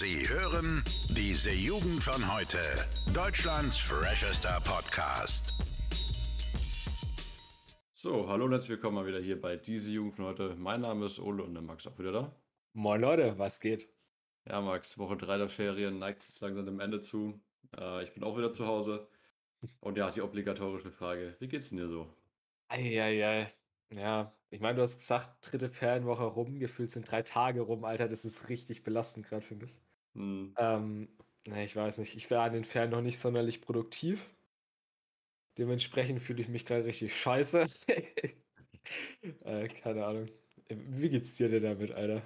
Sie hören diese Jugend von heute. Deutschlands freshester Podcast. So, hallo und herzlich willkommen mal wieder hier bei diese Jugend von heute. Mein Name ist Ole und der Max auch wieder da. Moin Leute, was geht? Ja, Max, Woche 3 der Ferien neigt sich langsam dem Ende zu. Äh, ich bin auch wieder zu Hause. Und ja, die obligatorische Frage: Wie geht's denn dir so? Eieiei. Ja, ich meine, du hast gesagt, dritte Ferienwoche rum, gefühlt sind drei Tage rum, Alter, das ist richtig belastend gerade für mich. Hm. Ähm, ne, ich weiß nicht, ich wäre an den Ferien noch nicht sonderlich produktiv. Dementsprechend fühle ich mich gerade richtig scheiße. äh, keine Ahnung. Wie geht's dir denn damit, Alter?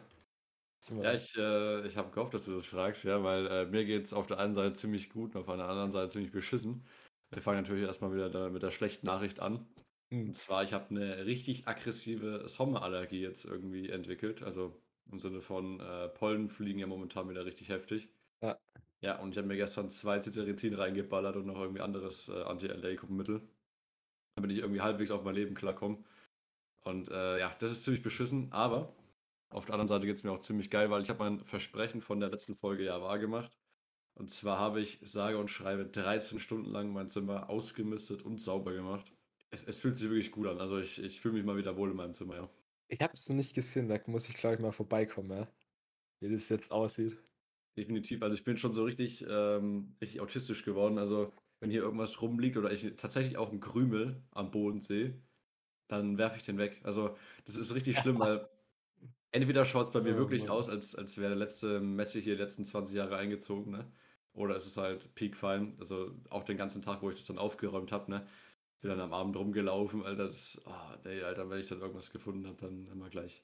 Ja, ich, äh, ich habe gehofft, dass du das fragst, ja, weil äh, mir geht's auf der einen Seite ziemlich gut und auf der anderen Seite ziemlich beschissen. Wir fangen natürlich erstmal wieder da mit der schlechten Nachricht an. Hm. Und zwar, ich habe eine richtig aggressive Sommerallergie jetzt irgendwie entwickelt. Also im Sinne von äh, Pollen fliegen ja momentan wieder richtig heftig. Ja. Ja, und ich habe mir gestern zwei Cetirizin reingeballert und noch irgendwie anderes äh, Anti-Allergikum-Mittel, damit ich irgendwie halbwegs auf mein Leben klarkomme. Und äh, ja, das ist ziemlich beschissen, aber auf der anderen Seite geht es mir auch ziemlich geil, weil ich habe mein Versprechen von der letzten Folge ja wahr gemacht. Und zwar habe ich, sage und schreibe, 13 Stunden lang mein Zimmer ausgemistet und sauber gemacht. Es, es fühlt sich wirklich gut an. Also ich, ich fühle mich mal wieder wohl in meinem Zimmer, ja. Ich habe es noch nicht gesehen, da muss ich, glaube ich, mal vorbeikommen, ja. Wie das jetzt aussieht. Definitiv. Also ich bin schon so richtig, ähm, richtig autistisch geworden. Also wenn hier irgendwas rumliegt oder ich tatsächlich auch einen Krümel am Boden sehe, dann werfe ich den weg. Also das ist richtig schlimm, weil entweder schaut es bei mir Oh, wirklich Mann. aus, als, als wäre der letzte Messi hier die letzten 20 Jahre eingezogen, ne? Oder es ist halt peak fein. Also auch den ganzen Tag, wo ich das dann aufgeräumt habe, ne? Bin dann am Abend rumgelaufen, Alter. Das, oh, nee, Alter, wenn ich dann irgendwas gefunden habe, dann immer gleich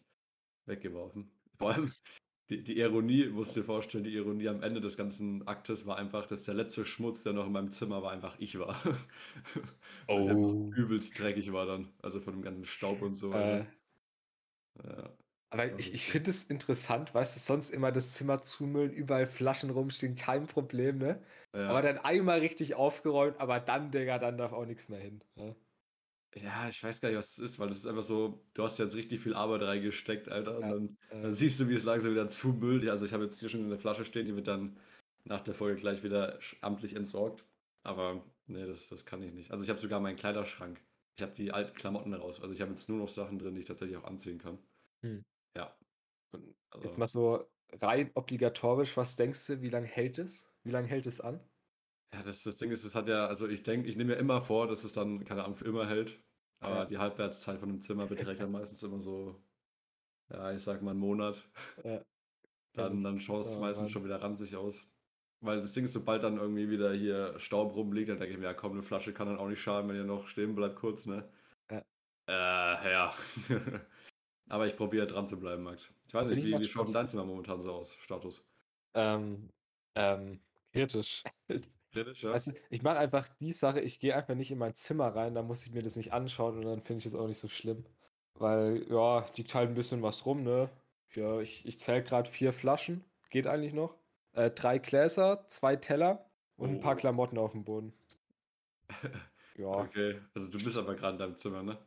weggeworfen. Vor allem die, die Ironie, musst du dir vorstellen, die Ironie am Ende des ganzen Aktes war einfach, dass der letzte Schmutz, der noch in meinem Zimmer war, einfach ich war. Weil Oh. übelst dreckig war dann. Also von dem ganzen Staub und so. Äh, ja. Aber Also ich, ich finde es interessant, weißt du, sonst immer das Zimmer zumüllen, überall Flaschen rumstehen, kein Problem, ne? Ja. Aber dann einmal richtig aufgeräumt, aber dann, Digga, dann darf auch nichts mehr hin. Ne? Ja, ich weiß gar nicht, was es ist, weil das ist einfach so, du hast jetzt richtig viel Arbeit reingesteckt, Alter, und Ja, dann, äh. dann siehst du, wie es langsam wieder zumüllt. Also ich habe jetzt hier schon eine Flasche stehen, die wird dann nach der Folge gleich wieder amtlich entsorgt. Aber nee, das, das kann ich nicht. Also ich habe sogar meinen Kleiderschrank. Ich habe die alten Klamotten raus. Also ich habe jetzt nur noch Sachen drin, die ich tatsächlich auch anziehen kann. Hm. Und Also, Jetzt mal so rein obligatorisch, was denkst du, wie lange hält es? Wie lange hält es an? ja, das, das Ding ist, es hat ja, also ich denke, ich nehme mir immer vor, dass es dann, keine Ahnung, für immer hält. Aber Ja. die Halbwertszeit von einem Zimmer beträgt ja meistens immer so, ja, ich sag mal einen Monat. Ja. dann, dann schaut es meistens Mann. schon wieder ranzig aus. Weil das Ding ist, sobald dann irgendwie wieder hier Staub rumliegt, dann denke ich mir, ja komm, eine Flasche kann dann auch nicht schaden, wenn ihr noch stehen bleibt kurz, ne? Ja. Äh, ja. Aber ich probiere dran zu bleiben, Max. Ich weiß Bin nicht, ich wie, wie schaut denn dein Zimmer momentan so aus? Status? Ähm, ähm, kritisch. Kritisch, ja? Weißt du, ich mache einfach die Sache, ich gehe einfach nicht in mein Zimmer rein, da muss ich mir das nicht anschauen und dann finde ich das auch nicht so schlimm. Weil, ja, liegt halt ein bisschen was rum, ne? Ja, ich, ich zähle gerade vier Flaschen, geht eigentlich noch. Äh, drei Gläser, zwei Teller und ein paar Oh. Klamotten auf dem Boden. Ja, Okay, also du bist aber gerade in deinem Zimmer, ne?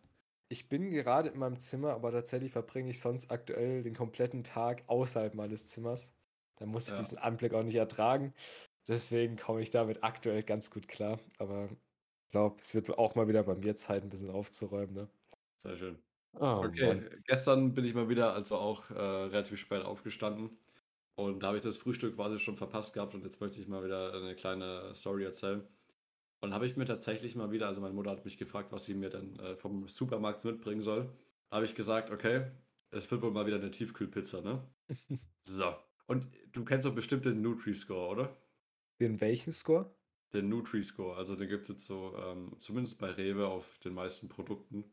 Ich bin gerade in meinem Zimmer, aber tatsächlich verbringe ich sonst aktuell den kompletten Tag außerhalb meines Zimmers. Da muss ich Ja. diesen Anblick auch nicht ertragen. Deswegen komme ich damit aktuell ganz gut klar. Aber ich glaube, es wird auch mal wieder bei mir Zeit, ein bisschen aufzuräumen. Ne? Sehr schön. Oh, Okay, Mann. gestern bin ich mal wieder, also auch äh, relativ spät aufgestanden. Und da habe ich das Frühstück quasi schon verpasst gehabt und jetzt möchte ich mal wieder eine kleine Story erzählen. Und habe ich mir tatsächlich mal wieder, also meine Mutter hat mich gefragt, was sie mir denn äh, vom Supermarkt mitbringen soll. Habe ich gesagt, okay, es wird wohl mal wieder eine Tiefkühlpizza, ne? so. Und du kennst doch bestimmt den Nutri-Score, oder? Den welchen Score? Den Nutri-Score, also den gibt es jetzt so, ähm, zumindest bei Rewe auf den meisten Produkten.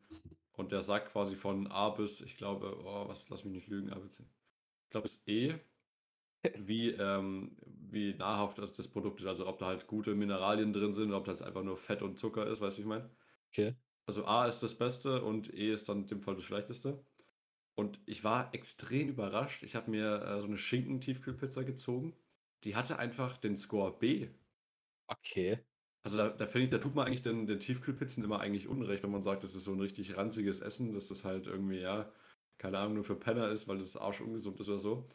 Und der sagt quasi von A bis, ich glaube, oh, was, lass mich nicht lügen, A bis, ich glaube, es ist E, wie, ähm, wie nahrhaft das, das Produkt ist. Also ob da halt gute Mineralien drin sind oder ob das einfach nur Fett und Zucker ist, weißt du, wie ich meine? Okay. Also A ist das Beste und E ist dann in dem Fall das Schlechteste. Und ich war extrem überrascht. Ich habe mir äh, so eine Schinken-Tiefkühlpizza gezogen. Die hatte einfach den Score B. Okay. Also da, da finde ich, da tut man eigentlich den, den Tiefkühlpizzen immer eigentlich Unrecht, wenn man sagt, das ist so ein richtig ranziges Essen, dass das halt irgendwie, ja, keine Ahnung, nur für Penner ist, weil das arschungesund ist oder so.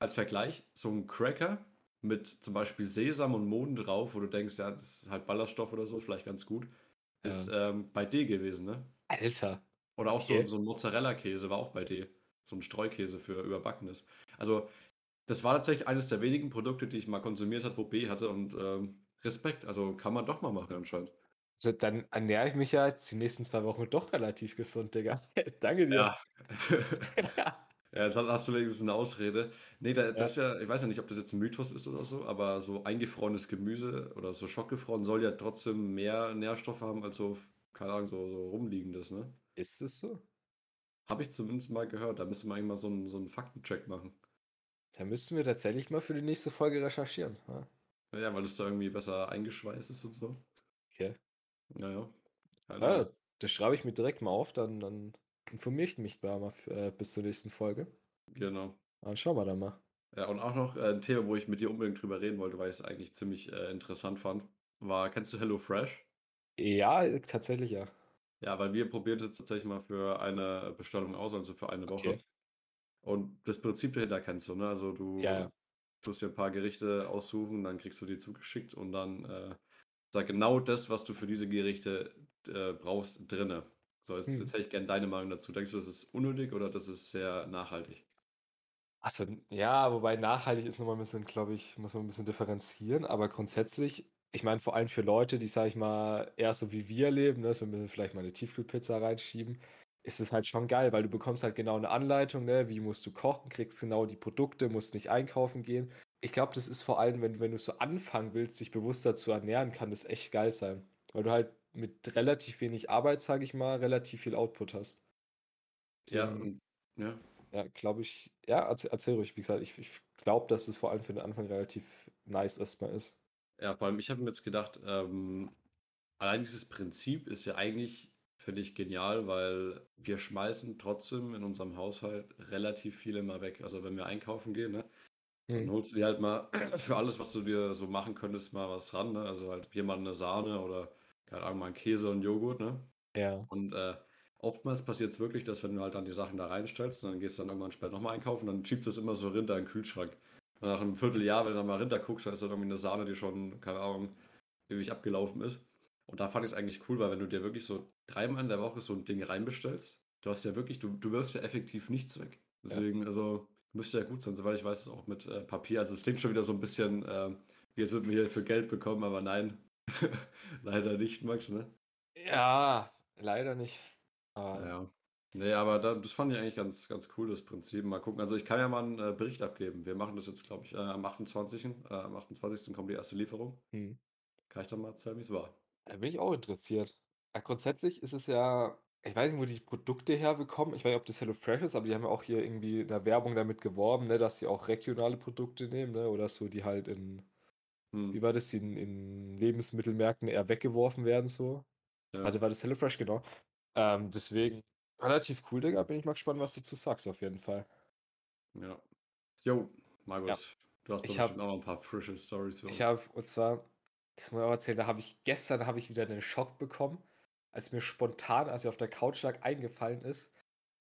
als Vergleich, so ein Cracker mit zum Beispiel Sesam und Mohn drauf, wo du denkst, ja, das ist halt Ballaststoff oder so, vielleicht ganz gut, ist ähm, bei D gewesen, ne? Alter. Oder auch Okay. so, so ein Mozzarella-Käse war auch bei D. So ein Streukäse für Überbackenes. Also, das war tatsächlich eines der wenigen Produkte, die ich mal konsumiert habe, wo B hatte und ähm, Respekt. Also kann man doch mal machen anscheinend. Also dann ernähre ich mich ja jetzt die nächsten zwei Wochen doch relativ gesund, Digga. Danke dir. Ja. ja, jetzt hast du wenigstens eine Ausrede. Nee, da, das ist ja, ich weiß ja nicht, ob das jetzt ein Mythos ist oder so, aber so eingefrorenes Gemüse oder so schockgefroren soll ja trotzdem mehr Nährstoffe haben als so, keine Ahnung, so, so rumliegendes, ne? Ist es so? Habe ich zumindest mal gehört. Da müsste man eigentlich mal so einen, so einen Faktencheck machen. Da müssten wir tatsächlich mal für die nächste Folge recherchieren. Ja, Ja, weil es da irgendwie besser eingeschweißt ist und so. okay. Naja. Ah, das schreibe ich mir direkt mal auf, dann, dann informiere ich mich da mal äh, bis zur nächsten Folge. Genau. Dann schauen wir da mal. Ja, und auch noch äh, ein Thema, wo ich mit dir unbedingt drüber reden wollte, weil ich es eigentlich ziemlich äh, interessant fand, war, kennst du HelloFresh? Ja, äh, tatsächlich ja. Ja, weil wir probieren es tatsächlich mal für eine Bestellung aus, also für eine Woche. Okay. Und das Prinzip dahinter kennst du, ne? Also du Ja, ja. tust dir ein paar Gerichte aussuchen, dann kriegst du die zugeschickt und dann äh, sag genau das, was du für diese Gerichte äh, brauchst, drinne. So, jetzt, Hm. jetzt hätte ich gerne deine Meinung dazu. Denkst du, das ist unnötig oder das ist sehr nachhaltig? Achso, ja, wobei nachhaltig ist nochmal ein bisschen, glaube ich, muss man ein bisschen differenzieren, aber grundsätzlich, ich meine, vor allem für Leute, die, sag ich mal, eher so wie wir leben, ne, so ein bisschen vielleicht mal eine Tiefkühlpizza reinschieben, ist es halt schon geil, weil du bekommst halt genau eine Anleitung, ne, wie musst du kochen, kriegst genau die Produkte, musst nicht einkaufen gehen. Ich glaube, das ist vor allem, wenn, wenn du so anfangen willst, dich bewusster zu ernähren, kann das echt geil sein, weil du halt mit relativ wenig Arbeit, sage ich mal, relativ viel Output hast. Ja, und, ja. ja, glaube ich. Ja, erzähl, erzähl ruhig. Wie gesagt, ich, ich glaube, dass es vor allem für den Anfang relativ nice erstmal ist. Ja, vor allem, ich habe mir jetzt gedacht, ähm, allein dieses Prinzip ist ja eigentlich, finde ich, genial, weil wir schmeißen trotzdem in unserem Haushalt relativ viel immer weg. Also wenn wir einkaufen gehen, ne, dann Hm. holst du dir halt mal für alles, was du dir so machen könntest, mal was ran. Ne? Also halt hier mal eine Sahne oder, keine Ahnung, mal Käse und Joghurt, ne? Ja. Und äh, oftmals passiert es wirklich, dass wenn du halt dann die Sachen da reinstellst, dann gehst du dann irgendwann später nochmal einkaufen, dann schiebt es immer so Rinder in den Kühlschrank. Und nach einem Vierteljahr, wenn du dann mal Rinder guckst, dann ist dann irgendwie eine Sahne, die schon, keine Ahnung, ewig abgelaufen ist. Und da fand ich es eigentlich cool, weil wenn du dir wirklich so dreimal in der Woche so ein Ding reinbestellst, du hast ja wirklich, du, du wirfst ja effektiv nichts weg. Deswegen, also, müsste ja gut sein, soweit ich weiß, ist auch mit äh, Papier. Also es klingt schon wieder so ein bisschen, äh, jetzt würden wir hier für Geld bekommen, aber nein. Leider nicht, Max, ne? Ja, leider nicht. Aber Ja. Nee, aber da, das fand ich eigentlich ganz, ganz cool, das Prinzip. Mal gucken. Also ich kann ja mal einen äh, Bericht abgeben. Wir machen das jetzt, glaube ich, äh, am 28. Äh, am 28. kommt die erste Lieferung. hm. Kann ich dann mal erzählen, wie es war. Da bin ich auch interessiert. Ja, grundsätzlich ist es ja, ich weiß nicht, wo die Produkte herbekommen. Ich weiß nicht, ob das HelloFresh ist, aber die haben ja auch hier irgendwie in der Werbung damit geworben, ne, dass sie auch regionale Produkte nehmen, ne? Oder so, die halt in, Hm. wie war das, die in, in Lebensmittelmärkten eher weggeworfen werden, so. Ja. Warte, war das HelloFresh, genau. Ähm, deswegen relativ cool, Digga. Bin ich mal gespannt, was du dazu sagst, auf jeden Fall. ja. Jo, Markus, du hast doch hab- noch ein paar frische Stories für uns. Ich habe, und zwar, das muss ich auch erzählen, da habe ich gestern habe ich wieder einen Schock bekommen, als mir spontan, als ich auf der Couch lag, eingefallen ist,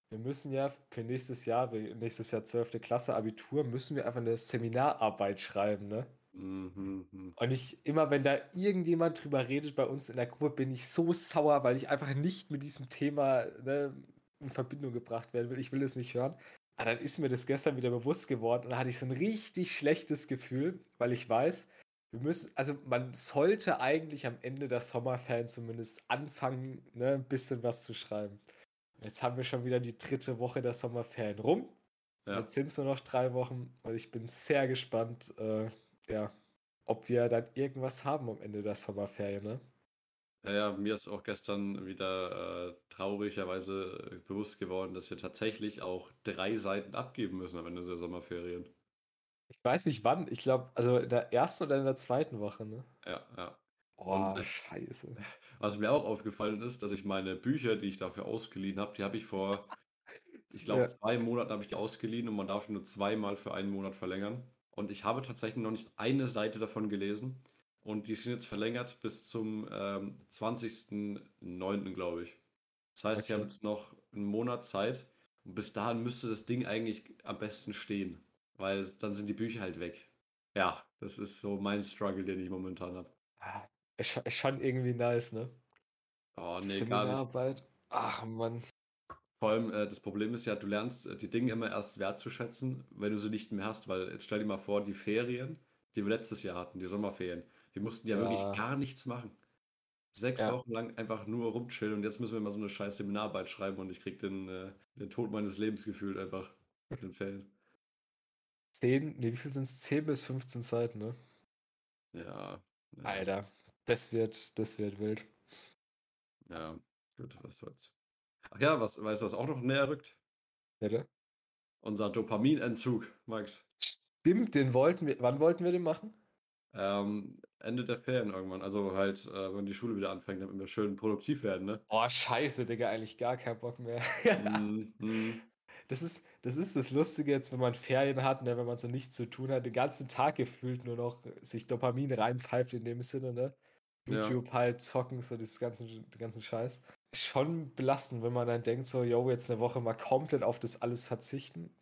wir müssen ja für nächstes Jahr, nächstes Jahr 12. Klasse Abitur, müssen wir einfach eine Seminararbeit schreiben, ne? Mhm. Und ich, immer wenn da irgendjemand drüber redet bei uns in der Gruppe, bin ich so sauer, weil ich einfach nicht mit diesem Thema ne, in Verbindung gebracht werden will. Ich will es nicht hören. Aber dann ist mir das gestern wieder bewusst geworden und da hatte ich so ein richtig schlechtes Gefühl, weil ich weiß, wir müssen, also man sollte eigentlich am Ende der Sommerferien zumindest anfangen, ne, ein bisschen was zu schreiben. Jetzt haben wir schon wieder die dritte Woche der Sommerferien rum. Ja. Jetzt sind es nur noch drei Wochen und ich bin sehr gespannt, äh, ja, ob wir dann irgendwas haben am Ende der Sommerferien, ne? Ja, ja, mir ist auch gestern wieder äh, traurigerweise äh, bewusst geworden, dass wir tatsächlich auch drei Seiten abgeben müssen am Ende der Sommerferien. Ich weiß nicht wann, ich glaube, also in der ersten oder in der zweiten Woche, ne? Ja, ja. Oh, scheiße. Was mir auch aufgefallen ist, dass ich meine Bücher, die ich dafür ausgeliehen habe, die habe ich vor, ich glaube, Ja. zwei Monaten habe ich die ausgeliehen und man darf nur zweimal für einen Monat verlängern. Und ich habe tatsächlich noch nicht eine Seite davon gelesen. Und die sind jetzt verlängert bis zum ähm, 20.09., glaube ich. Das heißt, ich habe Okay. jetzt noch einen Monat Zeit und bis dahin müsste das Ding eigentlich am besten stehen. weil es, dann sind die Bücher halt weg. Ja, das ist so mein Struggle, den ich momentan habe. Ah, Ist schon, schon irgendwie nice, ne? Oh, nee, gar nicht. Ach Mann. Vor allem, äh, das Problem ist ja, du lernst äh, die Dinge immer erst wertzuschätzen, wenn du sie nicht mehr hast, weil jetzt stell dir mal vor, die Ferien, die wir letztes Jahr hatten, die Sommerferien, wir mussten ja, wirklich Ja. gar nichts machen. Sechs Ja. Wochen lang einfach nur rumchillen und jetzt müssen wir mal so eine scheiß Seminararbeit schreiben und ich krieg den, äh, den Tod meines Lebens gefühlt einfach mit den Ferien. 10, nee, wie viel sind es? 10 bis 15 Seiten, ne? Ja, ja, Alter, das wird, das wird wild. ja, gut, was soll's. Ach ja, was, weißt du, was auch noch näher rückt? Bitte? Unser Dopaminentzug, Max. Stimmt, den wollten wir. Wann wollten wir den machen? Ähm, Ende der Ferien irgendwann. Also halt, äh, wenn die Schule wieder anfängt, damit wir schön produktiv werden, ne? Oh, scheiße, Digga, eigentlich gar keinen Bock mehr. Mhm, mhm. Das ist, das ist das Lustige jetzt, wenn man Ferien hat, ne, wenn man so nichts zu tun hat, den ganzen Tag gefühlt nur noch sich Dopamin reinpfeift in dem Sinne, ne? Ja. YouTube halt zocken, so dieses ganzen, ganzen Scheiß. Schon belastend, wenn man dann denkt, so, yo, jetzt eine Woche mal komplett auf das alles verzichten.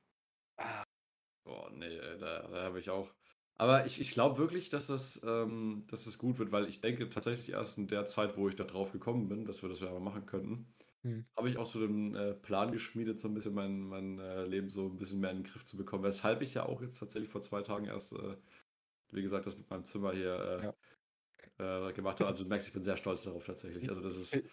Boah, nee, ey, da, da habe ich auch. Aber ich, ich glaube wirklich, dass das, ähm, dass das gut wird, weil ich denke tatsächlich erst in der Zeit, wo ich da drauf gekommen bin, dass wir das ja mal machen könnten, Hm. habe ich auch so den äh, Plan geschmiedet, so ein bisschen mein, mein äh, Leben so ein bisschen mehr in den Griff zu bekommen. Weshalb ich ja auch jetzt tatsächlich vor zwei Tagen erst, äh, wie gesagt, das mit meinem Zimmer hier äh, äh, gemacht habe. Also Max, ich bin sehr stolz darauf tatsächlich. Also das ist.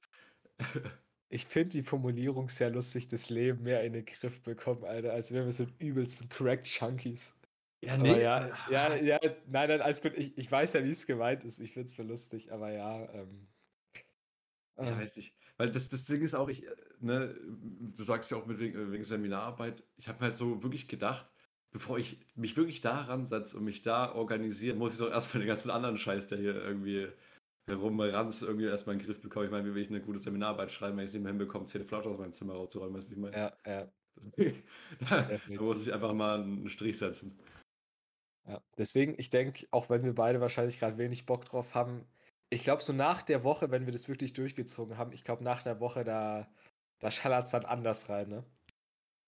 Ich finde die Formulierung sehr lustig, das Leben mehr in den Griff bekommen, Alter, als wären wir so übelsten Crack-Junkies. ja, Aber nee, ja, äh, ja, ja, nein, nein, alles gut. Ich, ich weiß ja, wie es gemeint ist. Ich finde es so lustig, aber ja, ähm. Ja, äh, weiß ich. Weil das, das Ding ist auch, ich, äh, ne, du sagst ja auch mit wegen, wegen Seminararbeit, ich habe halt so wirklich gedacht, bevor ich mich wirklich daran setze und mich da organisiere, muss ich doch erstmal den ganzen anderen Scheiß, der hier irgendwie herumranzt, irgendwie erstmal in den Griff bekommen. Ich meine, wie will ich eine gute Seminararbeit schreiben, wenn ich es nicht mehr hinbekomme, zehn Flaschen aus meinem Zimmer rauszuräumen, weißt du, wie ich meine? ja, ja, da, da muss ich einfach mal einen Strich setzen. ja. Deswegen, ich denke, auch wenn wir beide wahrscheinlich gerade wenig Bock drauf haben, ich glaube, so nach der Woche, wenn wir das wirklich durchgezogen haben, ich glaube, nach der Woche, da, da schallert es dann anders rein, ne?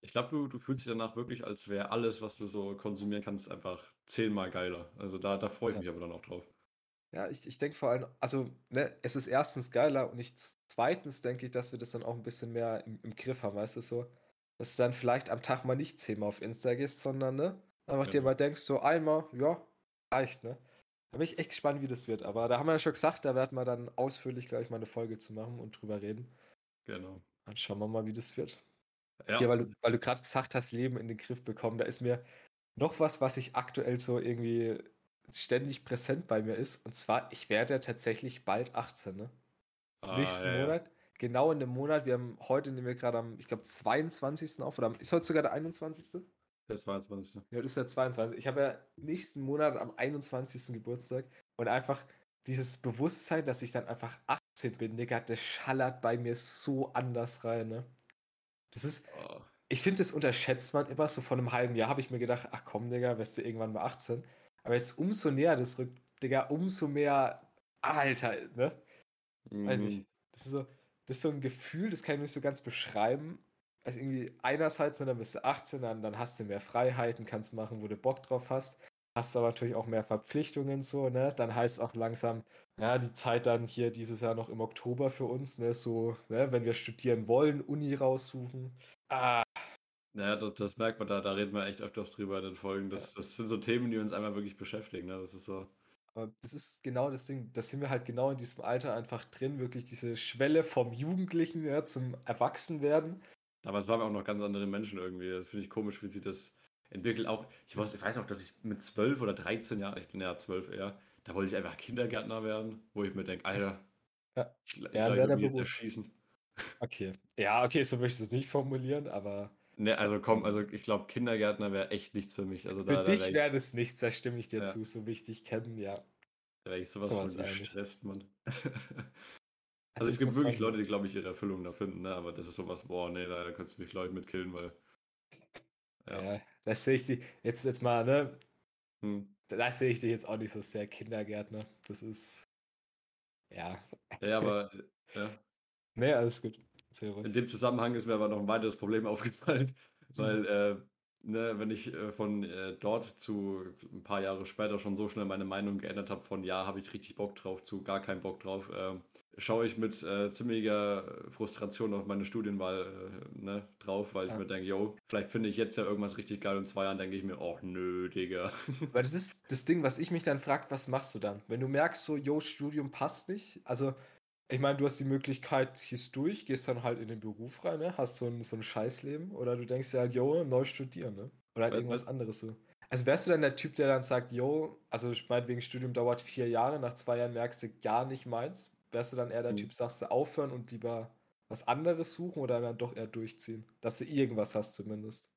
Ich glaube, du, du fühlst dich danach wirklich, als wäre alles, was du so konsumieren kannst, einfach zehnmal geiler. Also da, da freue ich Ja. mich aber dann auch drauf. Ja, ich, ich denke vor allem, also, ne, es ist erstens geiler und ich, zweitens denke ich, dass wir das dann auch ein bisschen mehr im, im Griff haben, weißt du so? Dass du dann vielleicht am Tag mal nicht zehnmal auf Insta gehst, sondern, ne, einfach dir Genau. mal denkst, so einmal, ja, reicht, ne? Da bin ich echt gespannt, wie das wird. Aber da haben wir ja schon gesagt, da werden wir dann ausführlich, glaube ich, mal eine Folge zu machen und drüber reden. Genau. Dann schauen wir mal, wie das wird. Ja, Hier, weil du, weil du gerade gesagt hast, Leben in den Griff bekommen, da ist mir noch was, was ich aktuell so irgendwie ständig präsent bei mir ist. Und zwar, ich werde ja tatsächlich bald 18, ne? Ah, Nächsten ja, ja. Monat. Genau in dem Monat. Wir haben heute nehmen wir gerade am, ich glaube, 22. auf. Oder ist heute sogar der 21. Der 22. Ja, das ist der 22. Ich habe ja nächsten Monat am 21. Geburtstag. Und einfach dieses Bewusstsein, dass ich dann einfach 18 bin, Digga, das schallert bei mir so anders rein, ne? Das ist, Oh. ich finde, das unterschätzt man immer. So vor einem halben Jahr habe ich mir gedacht, ach komm, Digga, wirst du irgendwann mal 18. Aber jetzt umso näher das rückt, Digga, umso mehr Alter, ne? Weiß Mhm. nicht. Das ist so, das ist so ein Gefühl, das kann ich nicht so ganz beschreiben. Also irgendwie einerseits, ne, dann bist du 18, dann, dann hast du mehr Freiheiten, kannst machen, wo du Bock drauf hast. Hast aber natürlich auch mehr Verpflichtungen so, ne? Dann heißt auch langsam, ja, die Zeit dann hier dieses Jahr noch im Oktober für uns, ne? So, ne, wenn wir studieren wollen, Uni raussuchen. Ah, Naja, das, das merkt man da, da reden wir echt öfters drüber in den Folgen. Das, das sind so Themen, die uns einmal wirklich beschäftigen. Ne? Das ist so. Aber das ist genau das Ding, da sind wir halt genau in diesem Alter einfach drin, wirklich diese Schwelle vom Jugendlichen ja, zum Erwachsenwerden. Damals waren wir auch noch ganz andere Menschen irgendwie. Das finde ich komisch, wie sich das entwickelt. Auch, ich weiß, ich weiß auch, dass ich mit 12 oder 13 Jahren, ich bin ja 12 eher, da wollte ich einfach Kindergärtner werden, wo ich mir denke, Alter, Ja. ich, ich Ja, soll mich jetzt erschießen. Okay. Ja, okay, so möchte ich es nicht formulieren, aber Ne, also komm, also ich glaube, Kindergärtner wäre echt nichts für mich. Also für da, da dich wäre wäre das nichts, da stimme ich dir Ja. zu, so wie ich dich kenne, ja. da wär ich sowas wir von gestresst, Mann. Also ist es gibt wirklich. Leute, die, glaube ich, ihre Erfüllung da finden, ne? aber das ist sowas, boah, nee, da kannst du mich, glaube ich, mit killen, weil. Ja. Ja, das sehe ich die, jetzt, jetzt mal, ne, Hm. da sehe ich dich jetzt auch nicht so sehr Kindergärtner. Das ist, ja, Ja, aber ja. ne, alles gut. In dem Zusammenhang ist mir aber noch ein weiteres Problem aufgefallen, weil äh, ne, wenn ich äh, von äh, dort zu ein paar Jahre später schon so schnell meine Meinung geändert habe, von ja, habe ich richtig Bock drauf, zu gar keinen Bock drauf, äh, schaue ich mit äh, ziemlicher Frustration auf meine Studienwahl äh, ne, drauf, weil ich Ja. mir denke, yo, vielleicht finde ich jetzt ja irgendwas richtig geil und in zwei Jahren denke ich mir, oh nö, Digga. Weil das ist das Ding, was ich mich dann frage, was machst du dann? Wenn du merkst, so, yo, Studium passt nicht. Also, ich meine, du hast die Möglichkeit, ziehst durch, gehst dann halt in den Beruf rein, ne? Hast so ein, so ein Scheißleben. Oder du denkst dir halt, yo, neu studieren, ne? Oder halt Was- irgendwas was- anderes so. Also wärst du dann der Typ, der dann sagt, yo, also ich meine, wegen Studium dauert vier Jahre, nach zwei Jahren merkst du gar nicht meins. Wärst du dann eher der Hm. Typ, sagst du aufhören und lieber was anderes suchen oder dann doch eher durchziehen? Dass du irgendwas hast zumindest.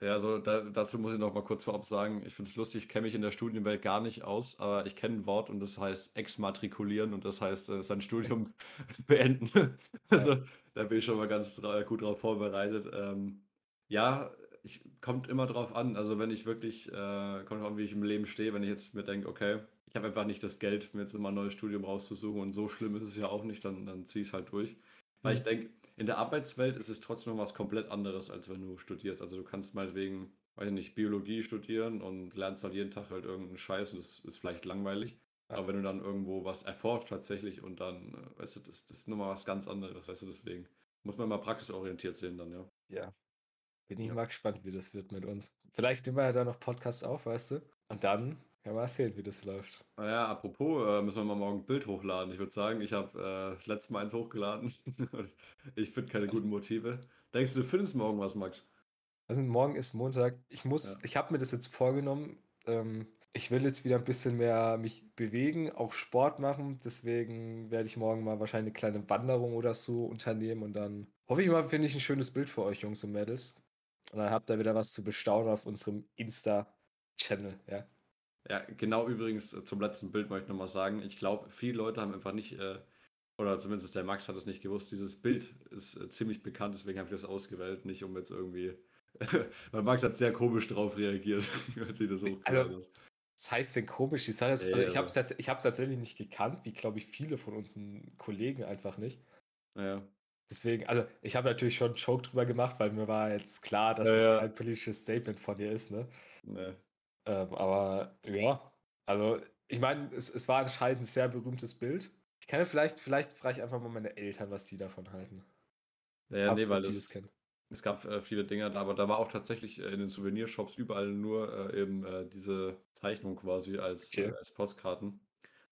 Ja, also da, dazu muss ich noch mal kurz vorab sagen, ich finde es lustig, ich kenne mich in der Studienwelt gar nicht aus, aber ich kenne ein Wort und das heißt exmatrikulieren und das heißt äh, sein Studium beenden. Also da bin ich schon mal ganz dra gut drauf vorbereitet. Ähm, ja, ich, kommt immer drauf an, also wenn ich wirklich, äh, kommt drauf an, wie ich im Leben stehe, wenn ich jetzt mir denke, okay, ich habe einfach nicht das Geld, mir jetzt immer ein neues Studium rauszusuchen und so schlimm ist es ja auch nicht, dann, dann ziehe ich es halt durch. Weil ich Mhm. denke, in der Arbeitswelt ist es trotzdem noch was komplett anderes, als wenn du studierst. Also du kannst meinetwegen, weiß ich nicht, Biologie studieren und lernst halt jeden Tag halt irgendeinen Scheiß und es ist vielleicht langweilig. Aber wenn du dann irgendwo was erforscht tatsächlich und dann, äh, weißt du, das, das ist nochmal was ganz anderes, weißt du, deswegen muss man mal praxisorientiert sehen dann, ja. Ja. Bin ich Ja. mal gespannt, wie das wird mit uns. Vielleicht nehmen wir ja da noch Podcasts auf, weißt du? Und dann können wir erzählen, wie das läuft. Naja, apropos, äh, müssen wir mal morgen ein Bild hochladen. Ich würde sagen, ich habe äh, das letzte Mal eins hochgeladen. ich finde keine guten Motive. Denkst du, du findest morgen was, Max? Also morgen ist Montag. Ich muss, Ja. ich habe mir das jetzt vorgenommen. Ähm, ich will jetzt wieder ein bisschen mehr mich bewegen, auch Sport machen. Deswegen werde ich morgen mal wahrscheinlich eine kleine Wanderung oder so unternehmen und dann hoffe ich mal, finde ich ein schönes Bild für euch, Jungs und Mädels. Und dann habt ihr wieder was zu bestaunen auf unserem Insta-Channel, ja. Ja, genau übrigens äh, zum letzten Bild möchte ich nochmal sagen. Ich glaube, viele Leute haben einfach nicht, äh, oder zumindest der Max hat es nicht gewusst, dieses Bild ist äh, ziemlich bekannt, deswegen habe ich das ausgewählt, nicht um jetzt irgendwie. Weil Max hat sehr komisch drauf reagiert, als ich das hochgeladen habe. Was heißt denn komisch? Die Sache ist, Ja, also ja, ich habe es ich hab's tatsächlich nicht gekannt, wie glaube ich viele von unseren Kollegen einfach nicht. Naja. Deswegen, also ich habe natürlich schon einen Joke drüber gemacht, weil mir war jetzt klar, dass Ja, es ja. kein politisches Statement von dir ist, ne? Ne. Ähm, aber ja, also ich meine, es, es war anscheinend ein sehr berühmtes Bild. Ich kann ja vielleicht, vielleicht frage ich einfach mal meine Eltern, was die davon halten. Naja, Ob- nee, weil kennen. es gab äh, viele Dinge, aber da war auch tatsächlich äh, in den Souvenirshops überall nur äh, eben äh, diese Zeichnung quasi als, Okay. äh, als Postkarten.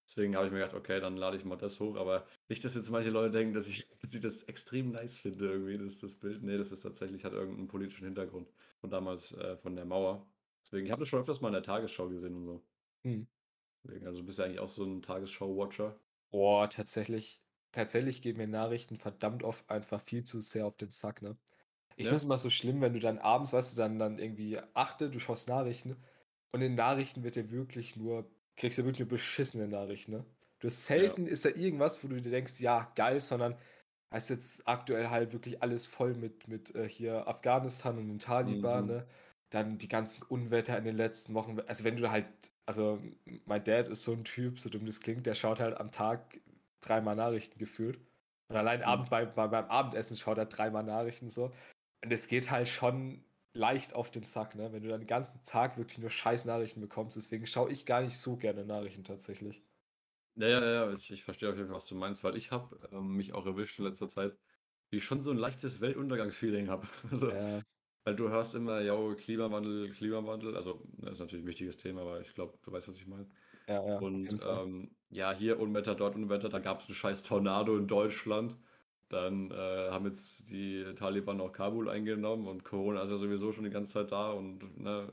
Deswegen habe ich mir gedacht, okay, dann lade ich mal das hoch. Aber nicht, dass jetzt manche Leute denken, dass ich, dass ich das extrem nice finde, irgendwie, das, das Bild. Nee, das ist tatsächlich, hat irgendeinen politischen Hintergrund von damals, äh, von der Mauer. Deswegen, ich habe das schon öfters mal in der Tagesschau gesehen und so. Hm. Deswegen, also du bist ja eigentlich auch so ein Tagesschau-Watcher. Boah, tatsächlich, tatsächlich gehen mir Nachrichten verdammt oft einfach viel zu sehr auf den Sack, ne? Ich Ja. finde es immer so schlimm, wenn du dann abends, weißt du, dann, dann irgendwie achte, du schaust Nachrichten und in Nachrichten wird dir wirklich nur, kriegst du wirklich nur beschissene Nachrichten, ne? Du hast selten ist da irgendwas, wo du dir denkst, ja, geil, sondern hast jetzt aktuell halt wirklich alles voll mit, mit äh, hier Afghanistan und den Taliban, Mhm. ne? Dann die ganzen Unwetter in den letzten Wochen. Also wenn du halt, also mein Dad ist so ein Typ, so dumm das klingt, der schaut halt am Tag dreimal Nachrichten gefühlt. Und allein Mhm. Abend bei, bei, beim Abendessen schaut er dreimal Nachrichten so. Und es geht halt schon leicht auf den Sack, ne? Wenn du dann den ganzen Tag wirklich nur scheiß Nachrichten bekommst. Deswegen schaue ich gar nicht so gerne Nachrichten tatsächlich. Ja, ja, ja, ich, ich verstehe auf jeden Fall, was du meinst, weil ich habe ähm, mich auch erwischt in letzter Zeit, wie ich schon so ein leichtes Weltuntergangsfeeling habe. Also, Äh, weil du hörst immer, ja, Klimawandel, Klimawandel, also das ist natürlich ein wichtiges Thema, aber ich glaube, du weißt, was ich meine. ja, ja, Und ähm, ja, hier Unwetter, dort Unwetter, da gab es einen scheiß Tornado in Deutschland. Dann äh, haben jetzt die Taliban auch Kabul eingenommen und Corona ist ja sowieso schon die ganze Zeit da und ne,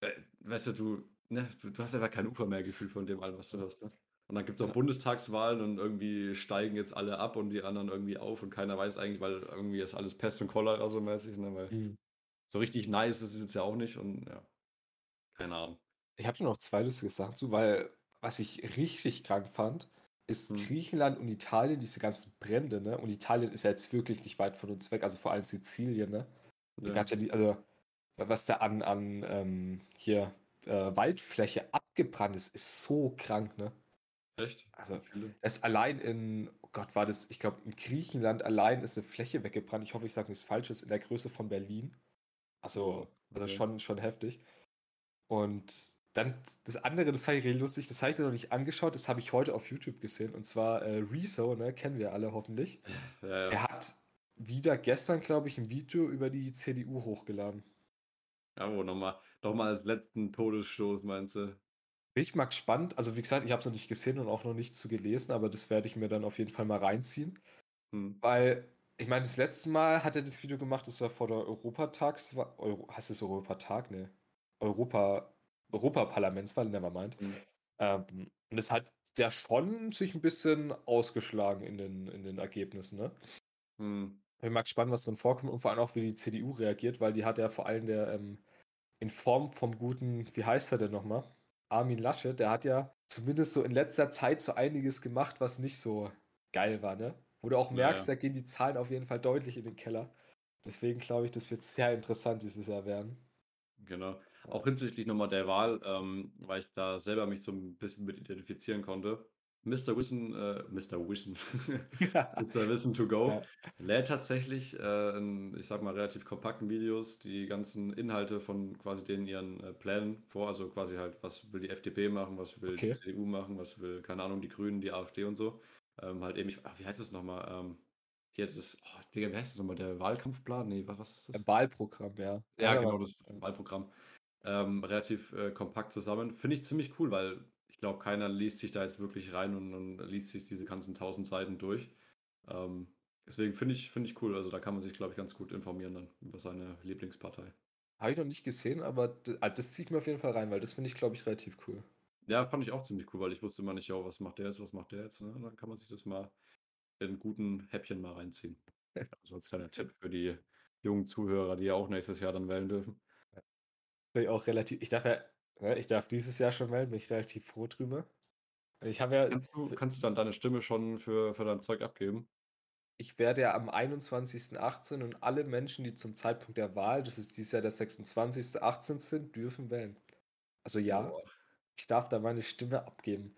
äh, weißt du, du, ne, du, du hast einfach kein Ufer mehr gefühlt von dem allem, was du hörst. Ne? Und dann gibt es auch Ja. Bundestagswahlen und irgendwie steigen jetzt alle ab und die anderen irgendwie auf und keiner weiß eigentlich, weil irgendwie ist alles Pest und Cholera so mäßig, ne? Weil Mhm. so richtig nice ist es jetzt ja auch nicht und ja, keine Ahnung. Ich habe noch zwei lustige Sachen zu, weil was ich richtig krank fand, ist Hm. Griechenland und Italien, diese ganzen Brände, ne? Und Italien ist ja jetzt wirklich nicht weit von uns weg, also vor allem Sizilien, ne? Da Ja. gab es ja die, also was da an, an ähm, hier äh, Waldfläche abgebrannt ist, ist so krank, ne? Echt? Also es allein in, oh Gott, war das, ich glaube, in Griechenland allein ist eine Fläche weggebrannt. Ich hoffe, ich sage nichts Falsches, in der Größe von Berlin. Also, also okay. schon, schon heftig. Und dann das andere, das fand ich richtig lustig, das habe ich mir noch nicht angeschaut, das habe ich heute auf YouTube gesehen. Und zwar äh, Rezo, ne, kennen wir alle hoffentlich. Ja, ja. Der hat wieder gestern, glaube ich, ein Video über die CDU hochgeladen. Ja, wo nochmal noch mal als letzten Todesstoß, meinst du? Bin ich mal gespannt. Also, wie gesagt, ich habe es noch nicht gesehen und auch noch nicht zu gelesen, aber das werde ich mir dann auf jeden Fall mal reinziehen. Hm. Weil, ich meine, das letzte Mal hat er das Video gemacht, das war vor der Europatags, Euro, heißt es Europatag? Ne. Europa, Europaparlamentswahl, nevermind. Hm. Ähm, und es hat ja schon sich ein bisschen ausgeschlagen in den, in den Ergebnissen, ne? Hm. Ich mag gespannt, was drin vorkommt und vor allem auch, wie die CDU reagiert, weil die hat ja vor allem der ähm, in Form vom guten, wie heißt er denn nochmal? Armin Laschet, der hat ja zumindest so in letzter Zeit so einiges gemacht, was nicht so geil war, ne? Wo du auch Ja, merkst, ja. da gehen die Zahlen auf jeden Fall deutlich in den Keller. Deswegen glaube ich, das wird sehr interessant dieses Jahr werden. Genau. Auch hinsichtlich nochmal der Wahl, ähm, weil ich da selber mich so ein bisschen mit identifizieren konnte. Mr. Wissen, äh, Mr. Wissen, Mr. Wissen to go, Ja. lädt tatsächlich äh, in, ich sag mal, relativ kompakten Videos die ganzen Inhalte von quasi denen ihren äh, Plänen vor. Also quasi halt, was will die FDP machen, was will Okay. die CDU machen, was will, keine Ahnung, die Grünen, die AfD und so. Ähm, halt eben, ich, ach, wie heißt das nochmal? Ähm, hier das, oh, Digga, wie heißt das nochmal? Der Wahlkampfplan? Nee, was, was ist das? Ein Wahlprogramm, ja. Ja, genau, das Wahlprogramm. Ähm, relativ äh, kompakt zusammen. Finde ich ziemlich cool, weil ich glaube, keiner liest sich da jetzt wirklich rein und, und liest sich diese ganzen tausend Seiten durch. Ähm, deswegen finde ich, finde ich cool. Also da kann man sich, glaube ich, ganz gut informieren dann über seine Lieblingspartei. Habe ich noch nicht gesehen, aber ah, das ziehe ich mir auf jeden Fall rein, weil das finde ich, glaube ich, relativ cool. Ja, fand ich auch ziemlich cool, weil ich wusste immer nicht, ja, was macht der jetzt, was macht der jetzt. Ne? Und dann kann man sich das mal in guten Häppchen mal reinziehen. Also als kleiner Tipp für die jungen Zuhörer, die ja auch nächstes Jahr dann wählen dürfen. Auch relativ, ich ne, ich darf dieses Jahr schon melden, bin ich relativ froh drüber. Ich habe ja, Kannst du, kannst du dann deine Stimme schon für, für dein Zeug abgeben? ich werde ja am 21.18. und alle Menschen, die zum Zeitpunkt der Wahl, das ist dieses Jahr der 26.18. sind, dürfen wählen. Also ja, Boah. ich darf da meine Stimme abgeben.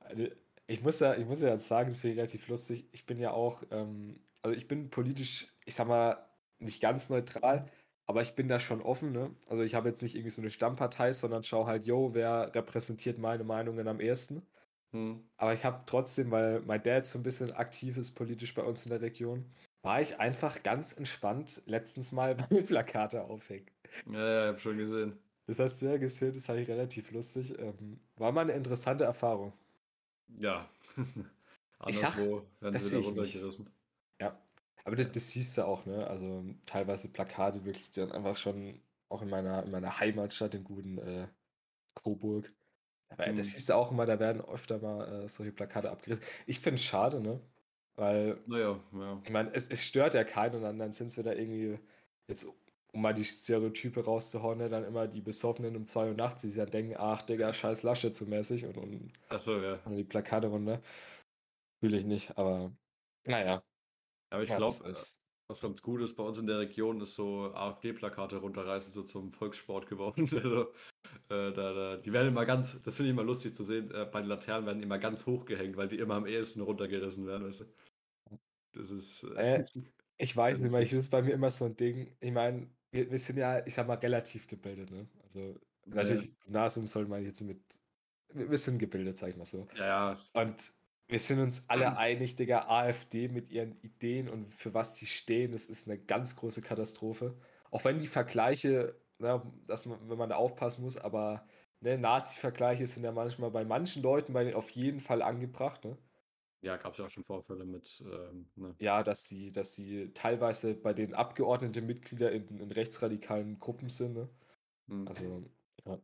Also, Ich muss ja, ich muss ja jetzt sagen, das finde ich relativ lustig. Ich bin ja auch, ähm, also ich bin politisch, ich sag mal, nicht ganz neutral, aber ich bin da schon offen, ne? Also ich habe jetzt nicht irgendwie so eine Stammpartei, sondern schaue halt, yo, wer repräsentiert meine Meinungen am ehesten. Hm. Aber ich habe trotzdem, weil mein Dad so ein bisschen aktiv ist politisch bei uns in der Region, war ich einfach ganz entspannt letztens mal Wahlplakate aufhängen. Ja, ja, ich habe schon gesehen. Das hast du ja gesehen, das fand ich relativ lustig. Ähm, war mal eine interessante Erfahrung. Ja. Anderswo werden das sie nicht. runtergerissen. Ja, aber das, das siehst du auch, ne? Also teilweise Plakate wirklich dann einfach schon auch in meiner, in meiner Heimatstadt, in guten äh, Coburg. Aber Hm. das siehst du auch immer, da werden öfter mal äh, solche Plakate abgerissen. Ich finde es schade, ne? Weil, Naja, ja. ich meine, es, es stört ja keinen und dann, dann sind es wieder irgendwie, jetzt um mal die Stereotype rauszuhauen, ne, dann immer die Besoffenen um 2 Uhr nachts, die sich dann denken, ach Digga, scheiß Lasche zu mäßig und, und Achso, ja. und die Plakate runter. Fühle ich nicht, aber naja. Aber ich ja, glaube, ist- was ganz gut ist bei uns in der Region, ist so AfD-Plakate runterreißen, so zum Volkssport geworden. Also, äh, da, da, die werden immer ganz, das finde ich immer lustig zu sehen, äh, bei den Laternen werden immer ganz hochgehängt, weil die immer am ehesten runtergerissen werden, weißt du. Das ist. Äh, Ich weiß nicht, weil echt- das ist bei mir immer so ein Ding. Ich meine, wir, wir sind ja, ich sag mal, relativ gebildet, ne? Also, natürlich, Gymnasium soll man jetzt mit. Wir wir sind gebildet, sag ich mal so. ja, ja, Und wir sind uns alle einig, Digga, AfD mit ihren Ideen und für was die stehen, das ist eine ganz große Katastrophe. Auch wenn die Vergleiche, na, dass man, wenn man da aufpassen muss, aber ne, Nazi-Vergleiche sind ja manchmal bei manchen Leuten bei denen auf jeden Fall angebracht, ne? ja gab es ja auch schon Vorfälle mit. Ähm, ne. Ja, dass sie, dass sie teilweise bei den Abgeordneten Mitglieder in, in rechtsradikalen Gruppen sind, ne? Hm. Also, ja.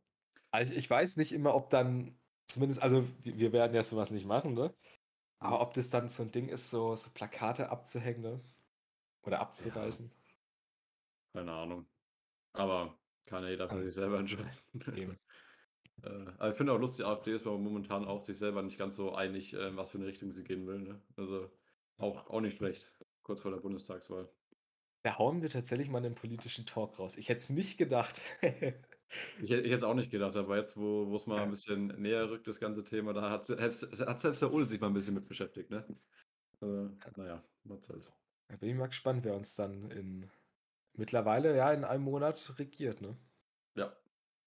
Also ich weiß nicht immer, ob dann, zumindest, also wir werden ja sowas nicht machen, ne? Aber ob das dann so ein Ding ist, so, so Plakate abzuhängen, ne? Oder abzureißen. Keine Ahnung. Aber kann ja jeder für Also, sich selber entscheiden. Eben. Äh, aber ich finde auch lustig, die AfD ist aber momentan auch sich selber nicht ganz so einig, äh, in was für eine Richtung sie gehen will. Ne? Also auch, auch nicht schlecht, kurz vor der Bundestagswahl. Da hauen wir tatsächlich mal einen politischen Talk raus. Ich hätte es nicht gedacht. Ich, hätte- es auch nicht gedacht, aber jetzt, wo es mal ein bisschen näher rückt, das ganze Thema, da hat, se- selbst- hat selbst der Ul sich mal ein bisschen mit beschäftigt. Ne? Äh, naja, was soll's. Da bin ich mal gespannt, wer uns dann in, mittlerweile ja in einem Monat regiert, ne? Ja,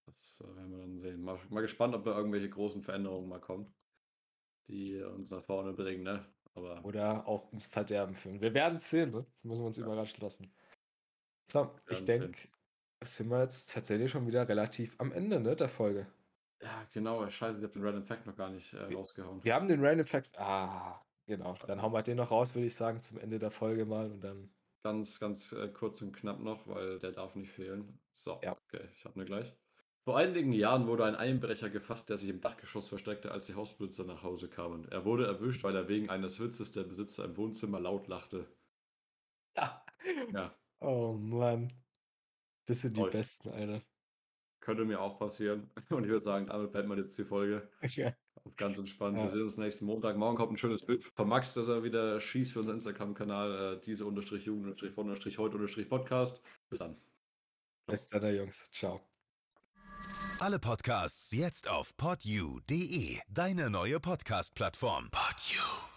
das äh, werden wir dann sehen. Mal, mal gespannt, ob da irgendwelche großen Veränderungen mal kommen, die uns nach vorne bringen, ne? Aber Oder auch ins Verderben führen. Wir werden es sehen, ne? Müssen wir uns Ja. überraschen lassen. So, ich denke, sind wir jetzt tatsächlich schon wieder relativ am Ende, ne, der Folge. ja, genau, scheiße, ich habe den Random Fact noch gar nicht äh, Wir- rausgehauen. Wir haben den Random Fact. Ah, genau. Dann hauen wir den noch raus, würde ich sagen, zum Ende der Folge mal und dann. Ganz, ganz äh, kurz und knapp noch, weil der darf nicht fehlen. So, Ja. okay, ich habe ne gleich. Vor einigen Jahren wurde ein Einbrecher gefasst, der sich im Dachgeschoss versteckte, als die Hausbesitzer nach Hause kamen. Er wurde erwischt, weil er wegen eines Witzes der Besitzer im Wohnzimmer laut lachte. Ja. Ja, Oh Mann. Das sind die Toll. besten, Alter. könnte mir auch passieren. Und ich würde sagen, damit beendet man jetzt die Folge. Ja. Ganz entspannt. Ja. Wir sehen uns nächsten Montag. Morgen kommt ein schönes Bild von Max, dass er wieder schießt für unseren Instagram-Kanal. Äh, diese unterstrich Jugend unterstrich von unterstrich heute unterstrich Podcast. Bis dann. Bis dann, Jungs. Ciao. Alle Podcasts jetzt auf podyou.de, deine neue Podcast-Plattform. Podyou.